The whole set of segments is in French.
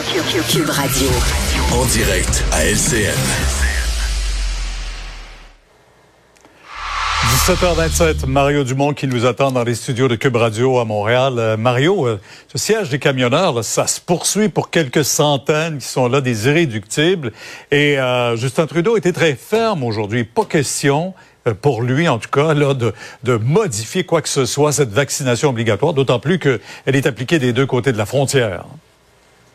Cube Radio. En direct à LCN. 17h27, Mario Dumont qui nous attend dans les studios de Cube Radio à Montréal. Euh, Mario, euh, ce siège des camionneurs, là, ça se poursuit pour quelques centaines qui sont là, des irréductibles. Et euh, Justin Trudeau était très ferme aujourd'hui. Pas question euh, pour lui, en tout cas, là, de, de modifier quoi que ce soit, cette vaccination obligatoire, d'autant plus qu'elle est appliquée des deux côtés de la frontière.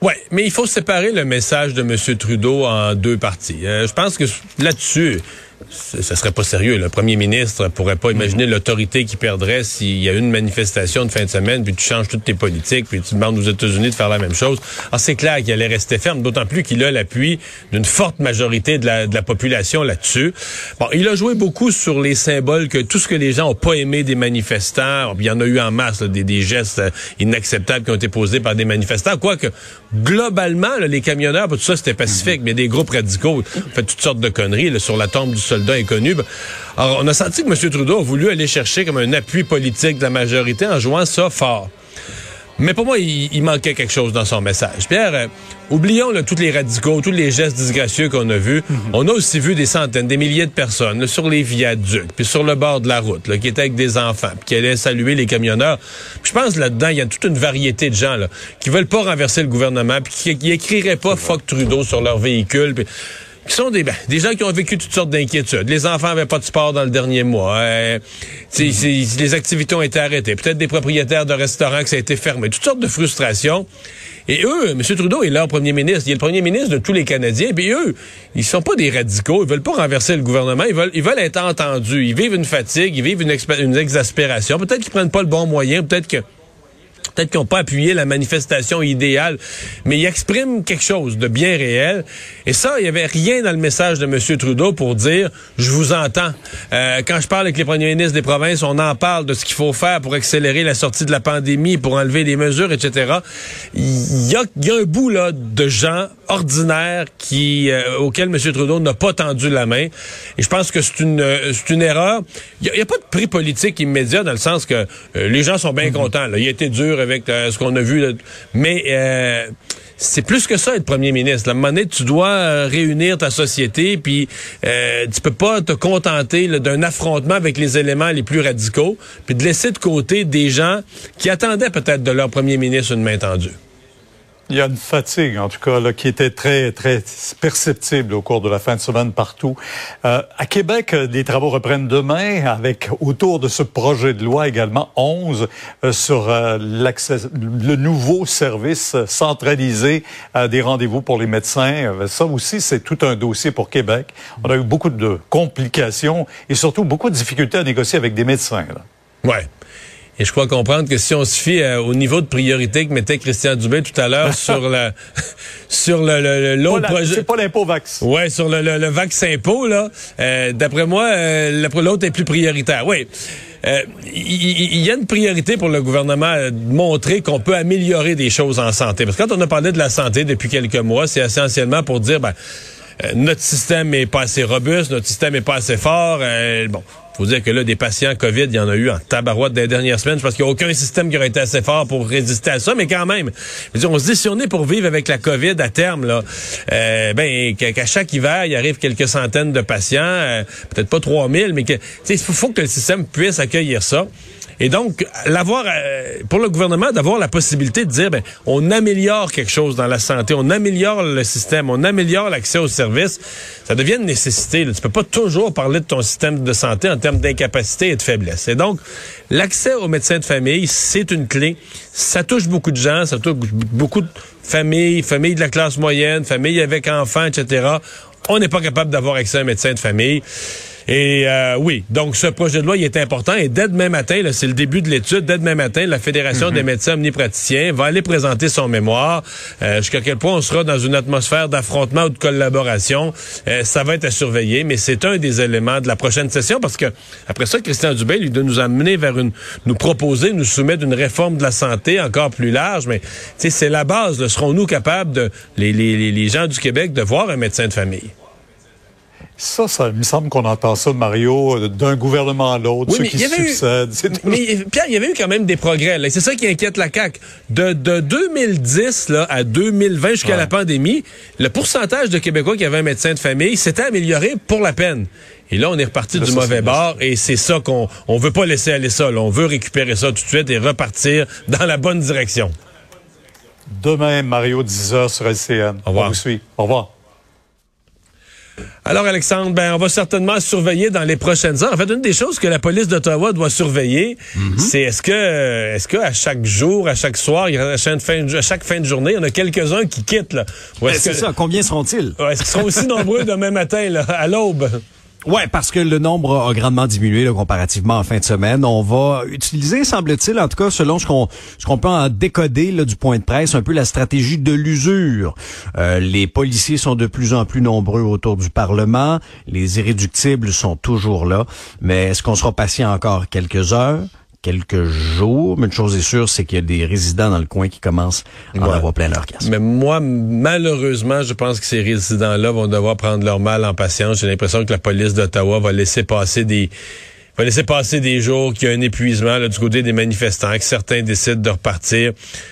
Oui, mais il faut séparer le message de M. Trudeau en deux parties. Euh, je pense que là-dessus, ce serait pas sérieux. Le premier ministre pourrait pas imaginer l'autorité qui perdrait s'il y a une manifestation de fin de semaine, puis tu changes toutes tes politiques, puis tu demandes aux États-Unis de faire la même chose. Alors, c'est clair qu'il allait rester ferme, d'autant plus qu'il a l'appui d'une forte majorité de la, de la population là-dessus. Bon, il a joué beaucoup sur les symboles que tout ce que les gens ont pas aimé des manifestants, il y en a eu en masse, des, des, gestes inacceptables qui ont été posés par des manifestants, quoique globalement, là, les camionneurs, tout ça, c'était pacifique, mais des groupes radicaux ont fait toutes sortes de conneries là, sur la tombe du soldat inconnu. Ben, alors, on a senti que M. Trudeau a voulu aller chercher comme un appui politique de la majorité en jouant ça fort. Mais pour moi, il, il, manquait quelque chose dans son message. Pierre, euh, oublions là, tous les radicaux, tous les gestes disgracieux qu'on a vus. Mm -hmm. On a aussi vu des centaines, des milliers de personnes là, sur les viaducs, puis sur le bord de la route, là, qui étaient avec des enfants, puis qui allaient saluer les camionneurs. Puis je pense là-dedans, il y a toute une variété de gens là, qui veulent pas renverser le gouvernement, puis qui, qui écriraient pas « fuck Trudeau » sur leur véhicule. Puis qui sont des, ben, des gens qui ont vécu toutes sortes d'inquiétudes. Les enfants avaient pas de sport dans le dernier mois. Euh, mm -hmm. Les activités ont été arrêtées. Peut-être des propriétaires de restaurants que ça a été fermé. Toutes sortes de frustrations. Et eux, M. Trudeau est leur premier ministre. Il est le premier ministre de tous les Canadiens. Puis eux, ils sont pas des radicaux. Ils veulent pas renverser le gouvernement. Ils veulent, ils veulent être entendus. Ils vivent une fatigue. Ils vivent une, une exaspération. Peut-être qu'ils prennent pas le bon moyen. Peut-être que peut-être qu'ils n'ont pas appuyé la manifestation idéale, mais ils expriment quelque chose de bien réel. Et ça, il n'y avait rien dans le message de M. Trudeau pour dire « je vous entends euh, Quand je parle avec les premiers ministres des provinces, on en parle de ce qu'il faut faire pour accélérer la sortie de la pandémie, pour enlever les mesures, etc. » Il y a, y a un bout là de gens ordinaires qui euh, auxquels M. Trudeau n'a pas tendu la main. Et je pense que c'est une, c'est une erreur. Il n'y a, a, pas de prix politique immédiat dans le sens que euh, les gens sont bien -hmm. contents. Là. Il a été dur avec euh, ce qu'on a vu. Mais euh, c'est plus que ça être premier ministre. Moment donné, tu dois euh, réunir ta société, puis tu peux pas te contenter d'un affrontement avec les éléments les plus radicaux, puis de laisser de côté des gens qui attendaient peut-être de leur premier ministre une main tendue. Il y a une fatigue, en tout cas, qui était très, très perceptible au cours de la fin de semaine partout. Euh, à Québec, les travaux reprennent demain avec, autour de ce projet de loi également, 11 euh, sur euh, le nouveau service centralisé des rendez-vous pour les médecins. Ça aussi, c'est tout un dossier pour Québec. On a eu beaucoup de complications et surtout beaucoup de difficultés à négocier avec des médecins. Là. Ouais. Et je crois comprendre que si on se fie euh, au niveau de priorité que mettait Christian Dubé tout à l'heure sur la sur le l'autre projet. C'est pas l'impôt vax. Ouais, sur le, le, le vax impôt là. Euh, D'après moi, euh, l'autre est plus prioritaire. Oui. Euh, il y, y, a une priorité pour le gouvernement de montrer qu'on peut améliorer des choses en santé. Parce que quand on a parlé de la santé depuis quelques mois, c'est essentiellement pour dire ben euh, notre système est pas assez robuste, notre système est pas assez fort. Euh, bon, faut dire que là, des patients COVID, il y en a eu en tabarouette des dernières semaines. Je pense qu'il n'y a aucun système qui aurait été assez fort pour résister à ça, mais quand même, on se dit, si on est pour vivre avec la COVID à terme, là, euh, ben, qu'à chaque hiver, il arrive quelques centaines de patients, euh, peut-être pas 3000, mais que, il faut que le système puisse accueillir ça. Et donc, l'avoir euh, pour le gouvernement d'avoir la possibilité de dire, ben, on améliore quelque chose dans la santé, on améliore le système, on améliore l'accès aux services, ça devient une nécessité. Là. Tu peux pas toujours parler de ton système de santé en termes d'incapacité et de faiblesse. Et donc, l'accès aux médecins de famille, c'est une clé. Ça touche beaucoup de gens, ça touche beaucoup de familles, familles de la classe moyenne, familles avec enfants, etc. On n'est pas capable d'avoir accès à un médecin de famille. Et euh, oui, donc ce projet de loi il est important et dès demain matin, c'est le début de l'étude, dès demain matin, la Fédération mm -hmm. des médecins omnipraticiens va aller présenter son mémoire. Euh, Jusqu'à quel point on sera dans une atmosphère d'affrontement ou de collaboration, euh, ça va être à surveiller, mais c'est un des éléments de la prochaine session parce que après ça, Christian Dubé, lui, doit nous amener vers une, nous proposer, nous soumettre une réforme de la santé encore plus large, mais c'est la base. Serons-nous capables de, les, les, les gens du Québec, de voir un médecin de famille? Ça, ça il me semble qu'on entend ça, Mario, d'un gouvernement à l'autre, ceux qui succèdent. mais Pierre, il y avait eu quand même des progrès. C'est ça qui inquiète la CAQ. De, de 2010 là, à 2020 jusqu'à la pandémie, le pourcentage de Québécois qui avaient un médecin de famille s'était amélioré pour la peine. Et là, on est reparti du mauvais bord et c'est ça qu'on on veut pas laisser aller ça. On veut récupérer ça tout de suite et repartir dans la bonne direction. Demain, Mario, 10h sur LCN. Au revoir. On vous suit. Au revoir. Alors, Alexandre, ben, on va certainement surveiller dans les prochaines heures. En fait, une des choses que la police d'Ottawa doit surveiller, mhm. c'est est-ce que, est-ce que à chaque jour, à chaque soir, à chaque fin de, chaque fin de journée, il y en a quelques-uns qui quittent, là? Ben, c'est ça. Combien seront-ils? Est-ce qu'ils seront aussi nombreux demain matin, là, à l'aube? Ouais, parce que le nombre a grandement diminué là, comparativement en fin de semaine. On va utiliser, semble-t-il, en tout cas selon ce qu'on ce qu'on peut en décoder là, du point de presse, un peu la stratégie de l'usure. Euh, les policiers sont de plus en plus nombreux autour du Parlement. Les irréductibles sont toujours là. Mais est-ce qu'on sera patient encore quelques heures? Quelques jours. Mais une chose est sûre, c'est qu'il y a des résidents dans le coin qui commencent à en avoir plein leur casse. Mais moi, malheureusement, je pense que ces résidents-là vont devoir prendre leur mal en patience. J'ai l'impression que la police d'Ottawa va laisser passer des va laisser passer des jours, qu'il y a un épuisement là, du côté des manifestants, que certains décident de repartir.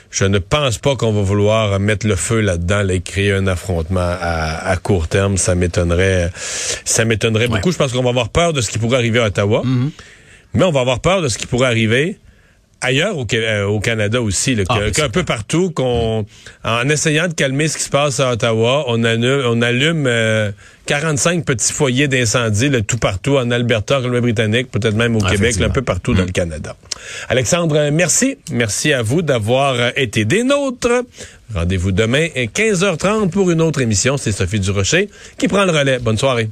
Je ne pense pas qu'on va vouloir mettre le feu là-dedans et créer un affrontement à, court terme. Ça m'étonnerait ça m'étonnerait beaucoup. Je pense qu'on va avoir peur de ce qui pourrait arriver à Ottawa. Mm-hmm. Mais on va avoir peur de ce qui pourrait arriver ailleurs au, euh, Canada aussi, là, ah, qu'un peu partout, qu'on, en essayant de calmer ce qui se passe à Ottawa, on allume, on allume 45 euh, petits foyers d'incendie tout partout, en Alberta, en Colombie-Britannique, peut-être même au Québec, un peu partout dans le mm. Canada. Alexandre, euh, merci. Merci à vous d'avoir été des nôtres. Rendez-vous demain à 15h30 pour une autre émission. C'est Sophie Durocher qui prend le relais. Bonne soirée.